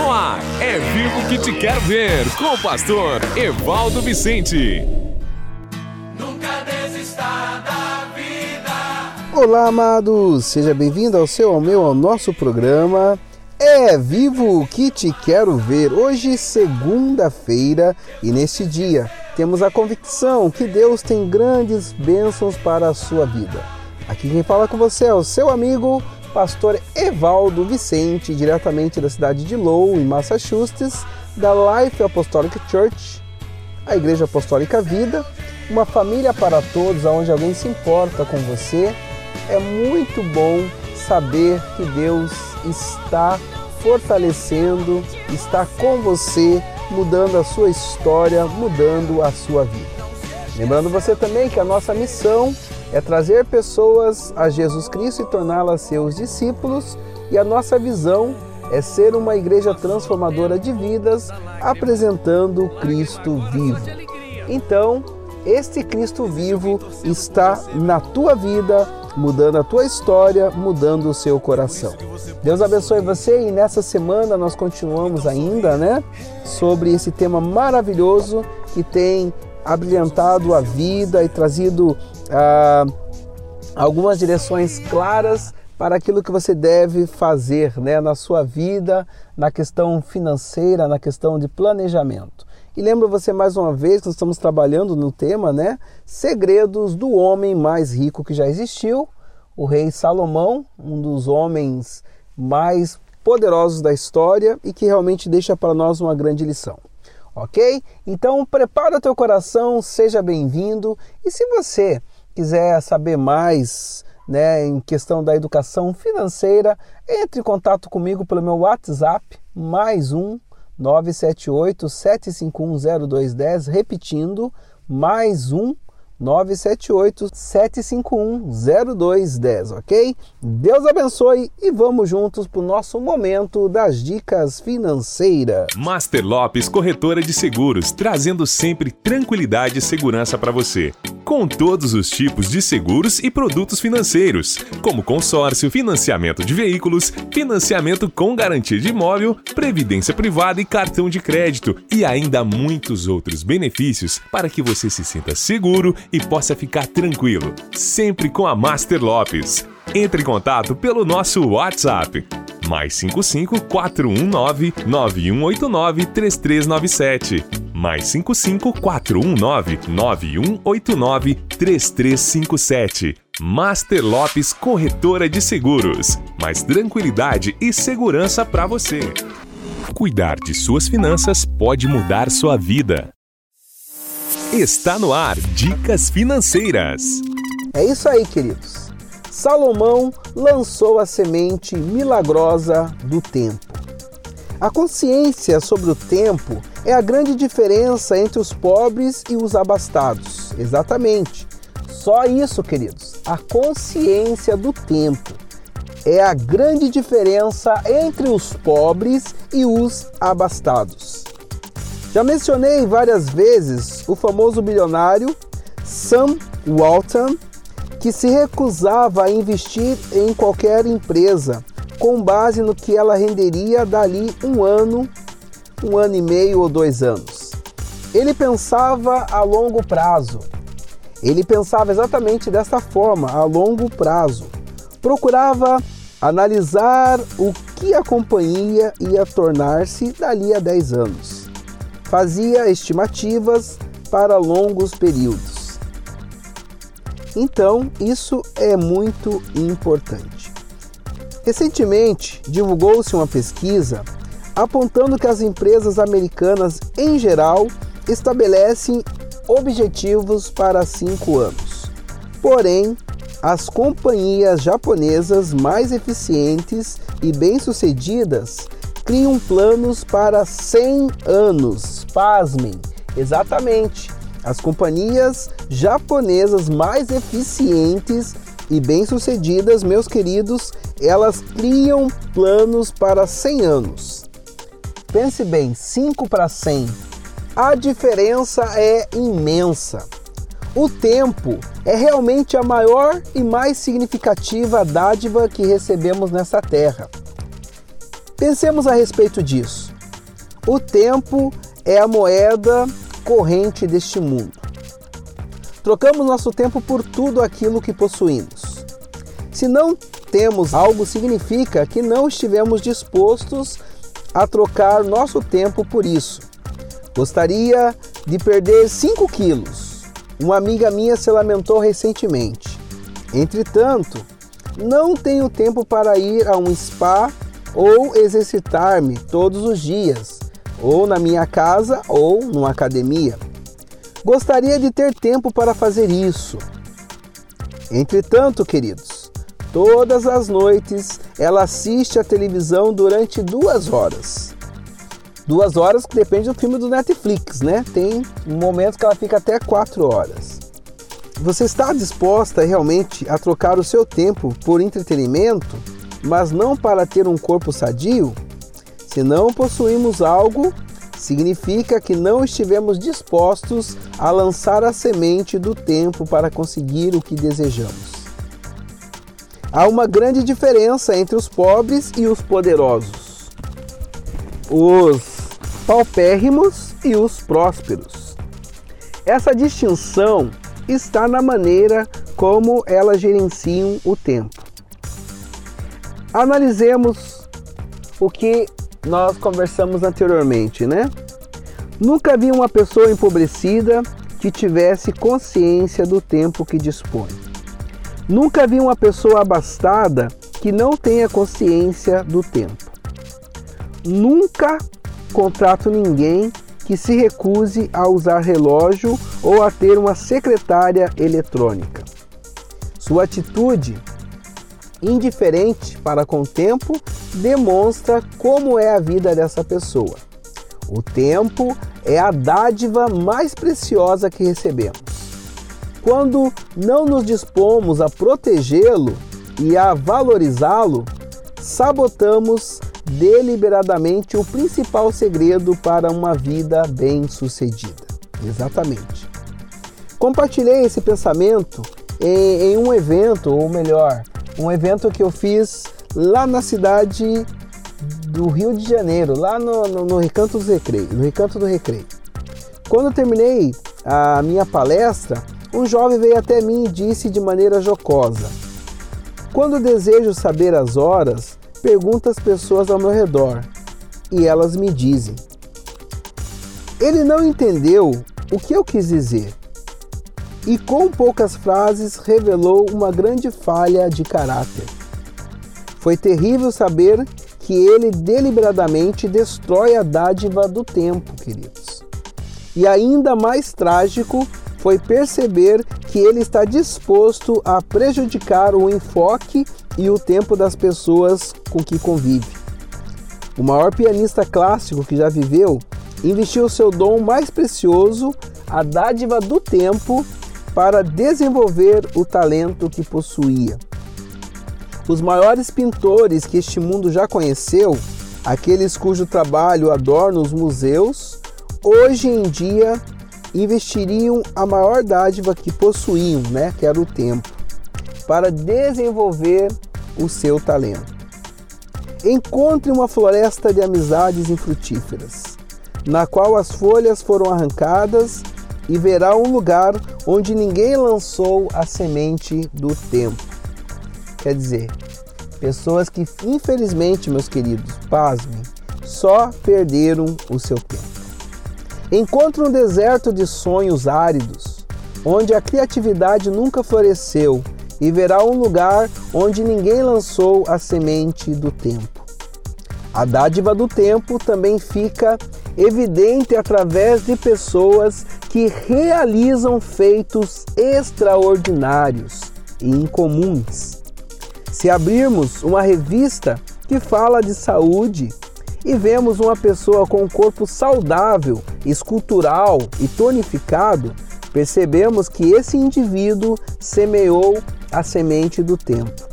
No ar, é vivo que te quero ver, com o pastor Evaldo Vicente. Nunca desista da vida. Olá, amados! Seja bem-vindo ao seu, ao meu, ao nosso programa. É vivo que te quero ver. Hoje, segunda-feira, e neste dia temos a convicção que Deus tem grandes bênçãos para a sua vida. Aqui quem fala com você é o seu amigo pastor Evaldo Vicente, diretamente da cidade de Lowell, em Massachusetts, da Life Apostolic Church, a Igreja Apostólica Vida, uma família para todos, onde alguém se importa com você. É muito bom saber que Deus está fortalecendo, está com você, mudando a sua história, mudando a sua vida. Lembrando você também que a nossa missão é trazer pessoas a Jesus Cristo e torná-las seus discípulos, e a nossa visão é ser uma igreja transformadora de vidas, apresentando Cristo vivo. Então, este Cristo vivo está na tua vida, mudando a tua história, mudando o seu coração. Deus abençoe você e nessa semana nós continuamos ainda, né, sobre esse tema maravilhoso que tem abrilhantado a vida e trazido ah, algumas direções claras para aquilo que você deve fazer né, na sua vida, na questão financeira, na questão de planejamento. E lembro você mais uma vez que nós estamos trabalhando no tema, né? Segredos do homem mais rico que já existiu, o rei Salomão, um dos homens mais poderosos da história e que realmente deixa para nós uma grande lição. Ok? Então prepara teu coração, seja bem-vindo. E se você quiser saber mais né, em questão da educação financeira, entre em contato comigo pelo meu WhatsApp, mais um 978 751 0210, repetindo, mais um 978-751-0210, ok? Deus abençoe e vamos juntos para o nosso momento das dicas financeiras. Master Lopes Corretora de Seguros, trazendo sempre tranquilidade e segurança para você. Com todos os tipos de seguros e produtos financeiros, como consórcio, financiamento de veículos, financiamento com garantia de imóvel, previdência privada e cartão de crédito, e ainda muitos outros benefícios para que você se sinta seguro e possa ficar tranquilo, sempre com a Master Lopes. Entre em contato pelo nosso WhatsApp, mais 55 419 9189 3397. Mais 55 419 9189 3357. Master Lopes Corretora de Seguros. Mais tranquilidade e segurança para você. Cuidar de suas finanças pode mudar sua vida. Está no ar Dicas Financeiras. É isso aí, queridos. Salomão lançou a semente milagrosa do tempo. A consciência sobre o tempo é a grande diferença entre os pobres e os abastados. Exatamente. Só isso, queridos. A consciência do tempo é a grande diferença entre os pobres e os abastados. Já mencionei várias vezes o famoso bilionário Sam Walton, que se recusava a investir em qualquer empresa com base no que ela renderia dali um ano, um ano e meio ou dois anos. Ele pensava a longo prazo. Ele pensava exatamente dessa forma, a longo prazo. Procurava analisar o que a companhia ia tornar-se dali a 10 anos fazia estimativas para longos períodos. Então, isso é muito importante. Recentemente, divulgou-se uma pesquisa apontando que as empresas americanas, em geral, estabelecem objetivos para cinco anos. Porém, as companhias japonesas mais eficientes e bem-sucedidas criam planos para 100 anos. Pasmem, exatamente. As companhias japonesas mais eficientes e bem-sucedidas, meus queridos, elas criam planos para 100 anos. Pense bem, 5 para 100. A diferença é imensa. O tempo é realmente a maior e mais significativa dádiva que recebemos nessa terra. Pensemos a respeito disso. O tempo é a moeda corrente deste mundo. Trocamos nosso tempo por tudo aquilo que possuímos. Se não temos algo, significa que não estivemos dispostos a trocar nosso tempo por isso. Gostaria de perder 5 quilos. Uma amiga minha se lamentou recentemente. Entretanto, não tenho tempo para ir a um spa ou exercitar-me todos os dias, ou na minha casa ou numa academia. Gostaria de ter tempo para fazer isso. Entretanto, queridos, todas as noites ela assiste a televisão durante duas horas. Duas horas que depende do filme do Netflix, né? Tem momentos que ela fica até quatro horas. Você está disposta realmente a trocar o seu tempo por entretenimento, mas não para ter um corpo sadio? Se não possuímos algo, significa que não estivemos dispostos a lançar a semente do tempo para conseguir o que desejamos. Há uma grande diferença entre os pobres e os poderosos. Os paupérrimos e os prósperos. Essa distinção está na maneira como elas gerenciam o tempo. Analisemos o que nós conversamos anteriormente, né? Nunca vi uma pessoa empobrecida que tivesse consciência do tempo que dispõe. Nunca vi uma pessoa abastada que não tenha consciência do tempo. Nunca contrato ninguém que se recuse a usar relógio ou a ter uma secretária eletrônica. Sua atitude indiferente para com o tempo demonstra como é a vida dessa pessoa. O tempo é a dádiva mais preciosa que recebemos. Quando não nos dispomos a protegê-lo e a valorizá-lo, sabotamos deliberadamente o principal segredo para uma vida bem-sucedida. Exatamente. Compartilhei esse pensamento em, em, um evento, ou melhor, um evento que eu fiz lá na cidade do Rio de Janeiro, lá no, no, no Recanto do Recreio, no Recanto do Recreio. Quando eu terminei a minha palestra, um jovem veio até mim e disse de maneira jocosa: Quando desejo saber as horas, pergunto às pessoas ao meu redor e elas me dizem. Ele não entendeu o que eu quis dizer e, com poucas frases, revelou uma grande falha de caráter. Foi terrível saber que ele deliberadamente destrói a dádiva do tempo, queridos. E ainda mais trágico foi perceber que ele está disposto a prejudicar o enfoque e o tempo das pessoas com que convive. O maior pianista clássico que já viveu investiu seu dom mais precioso, a dádiva do tempo, para desenvolver o talento que possuía. Os maiores pintores que este mundo já conheceu, aqueles cujo trabalho adorna os museus, hoje em dia investiriam a maior dádiva que possuíam, né, que era o tempo, para desenvolver o seu talento. Encontre uma floresta de amizades infrutíferas, na qual as folhas foram arrancadas e verá um lugar onde ninguém lançou a semente do tempo. Quer dizer, pessoas que infelizmente, meus queridos, pasmem, só perderam o seu tempo. Encontre um deserto de sonhos áridos, onde a criatividade nunca floresceu, e verá um lugar onde ninguém lançou a semente do tempo. A dádiva do tempo também fica evidente através de pessoas que realizam feitos extraordinários e incomuns. Se abrirmos uma revista que fala de saúde, e vemos uma pessoa com um corpo saudável, escultural e tonificado, percebemos que esse indivíduo semeou a semente do tempo.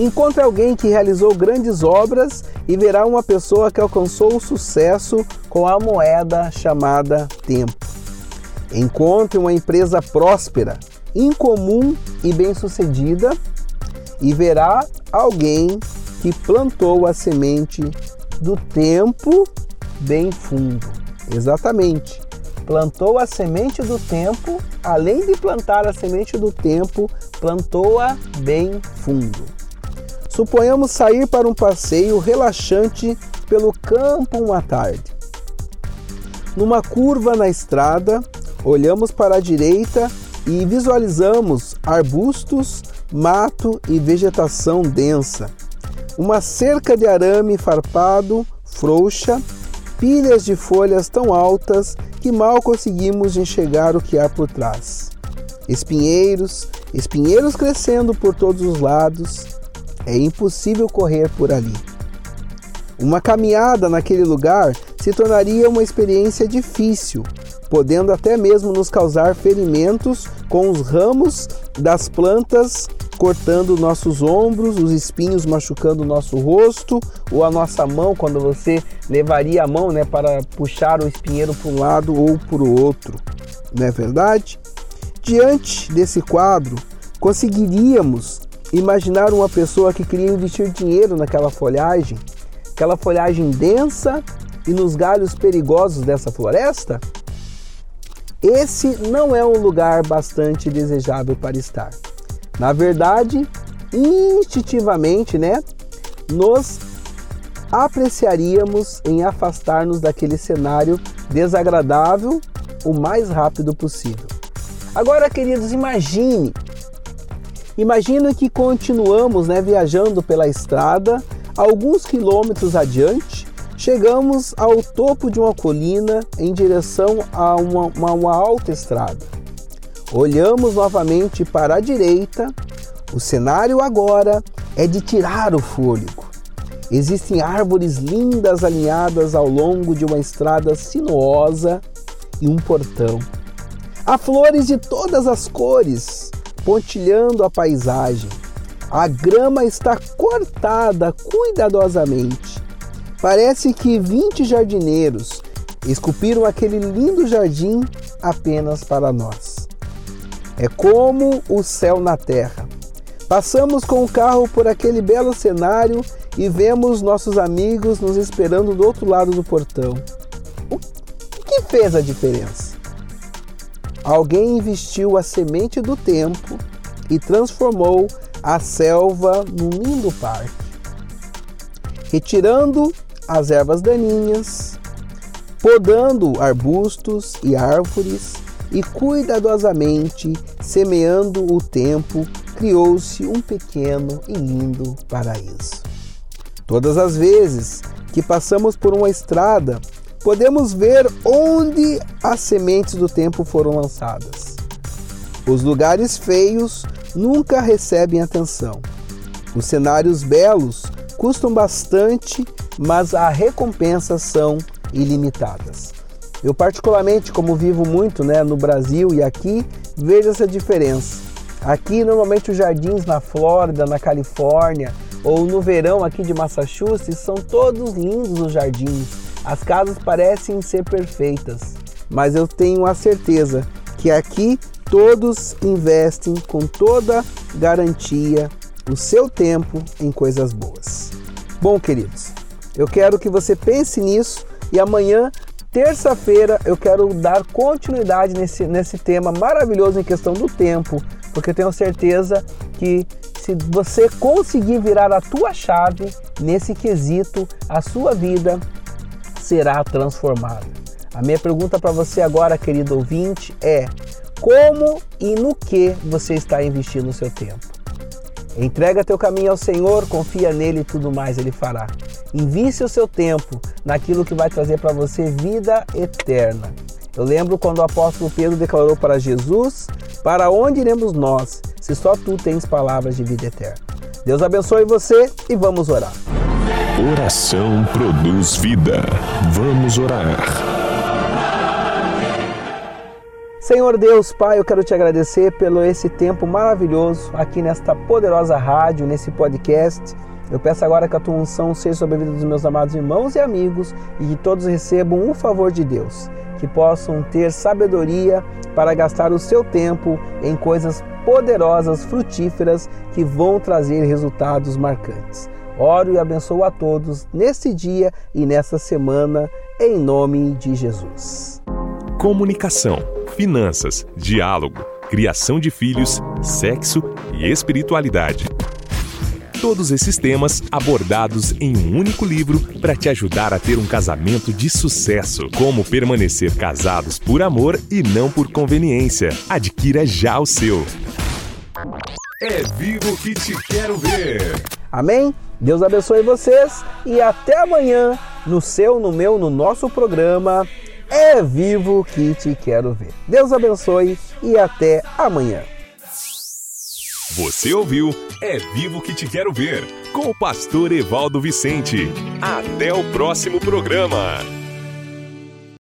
Encontre alguém que realizou grandes obras e verá uma pessoa que alcançou o sucesso com a moeda chamada tempo. Encontre uma empresa próspera, incomum e bem-sucedida e verá alguém que plantou a semente do tempo bem fundo. Exatamente. Plantou a semente do tempo, além de plantar a semente do tempo, plantou-a bem fundo. Suponhamos sair para um passeio relaxante pelo campo uma tarde. Numa curva na estrada, olhamos para a direita e visualizamos arbustos, mato e vegetação densa. Uma cerca de arame farpado, frouxa, pilhas de folhas tão altas que mal conseguimos enxergar o que há por trás. Espinheiros, espinheiros crescendo por todos os lados. É impossível correr por ali. Uma caminhada naquele lugar se tornaria uma experiência difícil, podendo até mesmo nos causar ferimentos com os ramos das plantas cortando nossos ombros, os espinhos machucando nosso rosto ou a nossa mão quando você levaria a mão né, para puxar o espinheiro para um lado ou para o outro. Não é verdade? Diante desse quadro, conseguiríamos imaginar uma pessoa que queria investir dinheiro naquela folhagem, aquela folhagem densa e nos galhos perigosos dessa floresta? Esse não é um lugar bastante desejável para estar. Na verdade, instintivamente, né, nos apreciaríamos em afastar-nos daquele cenário desagradável o mais rápido possível. Agora, queridos, imagine. Imagine que continuamos né, viajando pela estrada, alguns quilômetros adiante, chegamos ao topo de uma colina em direção a uma, uma, uma alta estrada. Olhamos novamente para a direita. O cenário agora é de tirar o fôlego. Existem árvores lindas alinhadas ao longo de uma estrada sinuosa e um portão. Há flores de todas as cores pontilhando a paisagem. A grama está cortada cuidadosamente Parece que 20 jardineiros esculpiram aquele lindo jardim apenas para nós. É como o céu na terra. Passamos com o carro por aquele belo cenário e vemos nossos amigos nos esperando do outro lado do portão. O que fez a diferença? Alguém investiu a semente do tempo e transformou a selva num lindo parque. Retirando as ervas daninhas, podando arbustos e árvores e cuidadosamente semeando o tempo, criou-se um pequeno e lindo paraíso. Todas as vezes que passamos por uma estrada, podemos ver onde as sementes do tempo foram lançadas. Os lugares feios nunca recebem atenção. Os cenários belos custam bastante mas as recompensas são ilimitadas. Eu particularmente, como vivo muito né, no Brasil e aqui, vejo essa diferença. Aqui, normalmente, os jardins na Flórida, na Califórnia ou no verão aqui de Massachusetts são todos lindos os jardins. As casas parecem ser perfeitas, mas eu tenho a certeza que aqui todos investem com toda garantia o seu tempo em coisas boas. Bom, queridos, eu quero que você pense nisso e amanhã, terça-feira, eu quero dar continuidade nesse, nesse tema maravilhoso em questão do tempo, porque eu tenho certeza que se você conseguir virar a tua chave nesse quesito, a sua vida será transformada. A minha pergunta para você agora, querido ouvinte, é: como e no que você está investindo o seu tempo? Entrega teu caminho ao Senhor, confia nele e tudo mais ele fará. Invisse o seu tempo naquilo que vai trazer para você vida eterna. Eu lembro quando o apóstolo Pedro declarou para Jesus: Para onde iremos nós, se só tu tens palavras de vida eterna? Deus abençoe você e vamos orar. Oração produz vida. Vamos orar. Senhor Deus, Pai, eu quero te agradecer pelo esse tempo maravilhoso aqui nesta poderosa rádio, nesse podcast. Eu peço agora que a tua unção seja sobre a vida dos meus amados irmãos e amigos e que todos recebam o favor de Deus, que possam ter sabedoria para gastar o seu tempo em coisas poderosas, frutíferas, que vão trazer resultados marcantes. Oro e abençoo a todos neste dia e nesta semana, em nome de Jesus. Comunicação, finanças, diálogo, criação de filhos, sexo e espiritualidade. Todos esses temas abordados em um único livro para te ajudar a ter um casamento de sucesso. Como permanecer casados por amor e não por conveniência. Adquira já o seu. É vivo que te quero ver. Amém? Deus abençoe vocês e até amanhã no seu, no meu, no nosso programa É Vivo que te quero ver. Deus abençoe e até amanhã. Você ouviu É Vivo que te quero ver com o pastor Evaldo Vicente. Até o próximo programa.